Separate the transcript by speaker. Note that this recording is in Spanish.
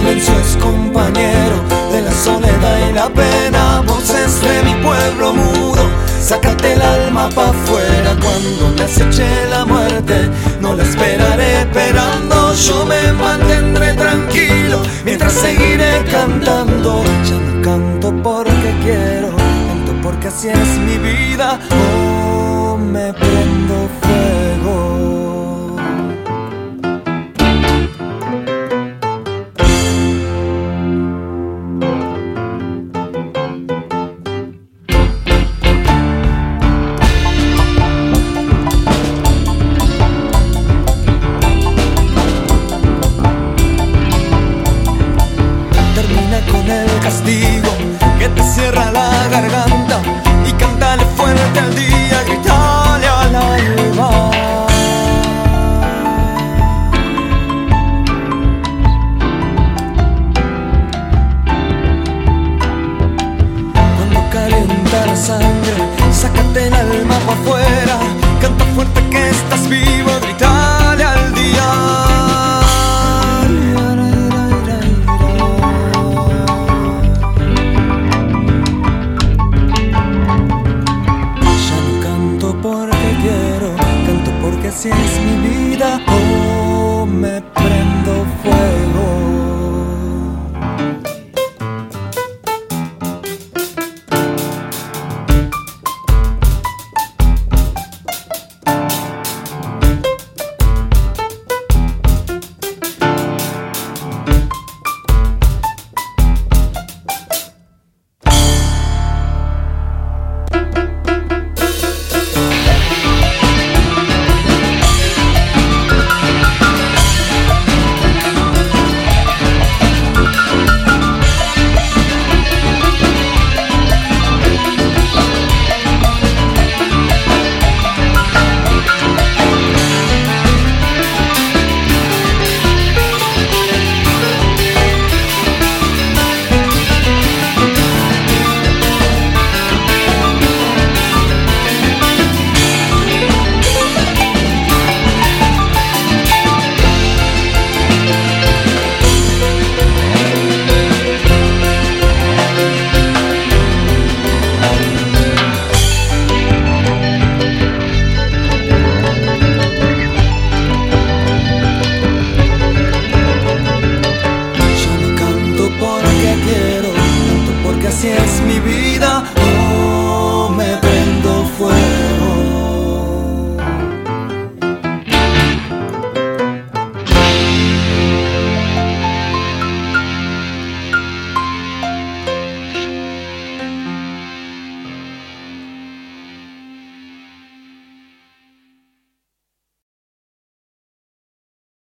Speaker 1: silencio es compañero de la soledad y la pena. Voces de mi pueblo mudo, sácate el alma pa' afuera cuando me aceche la muerte. No la esperaré esperando, yo me mantendré tranquilo mientras seguiré cantando. Ya no canto porque quiero, canto porque así es mi vida. Oh, me prendo fuego. Cierra la garganta y cántale fuerte al día, gritale al alba. Cuando calienta la sangre, sácate el alma para afuera, canta fuerte que assim es minha vida. así es mi vida.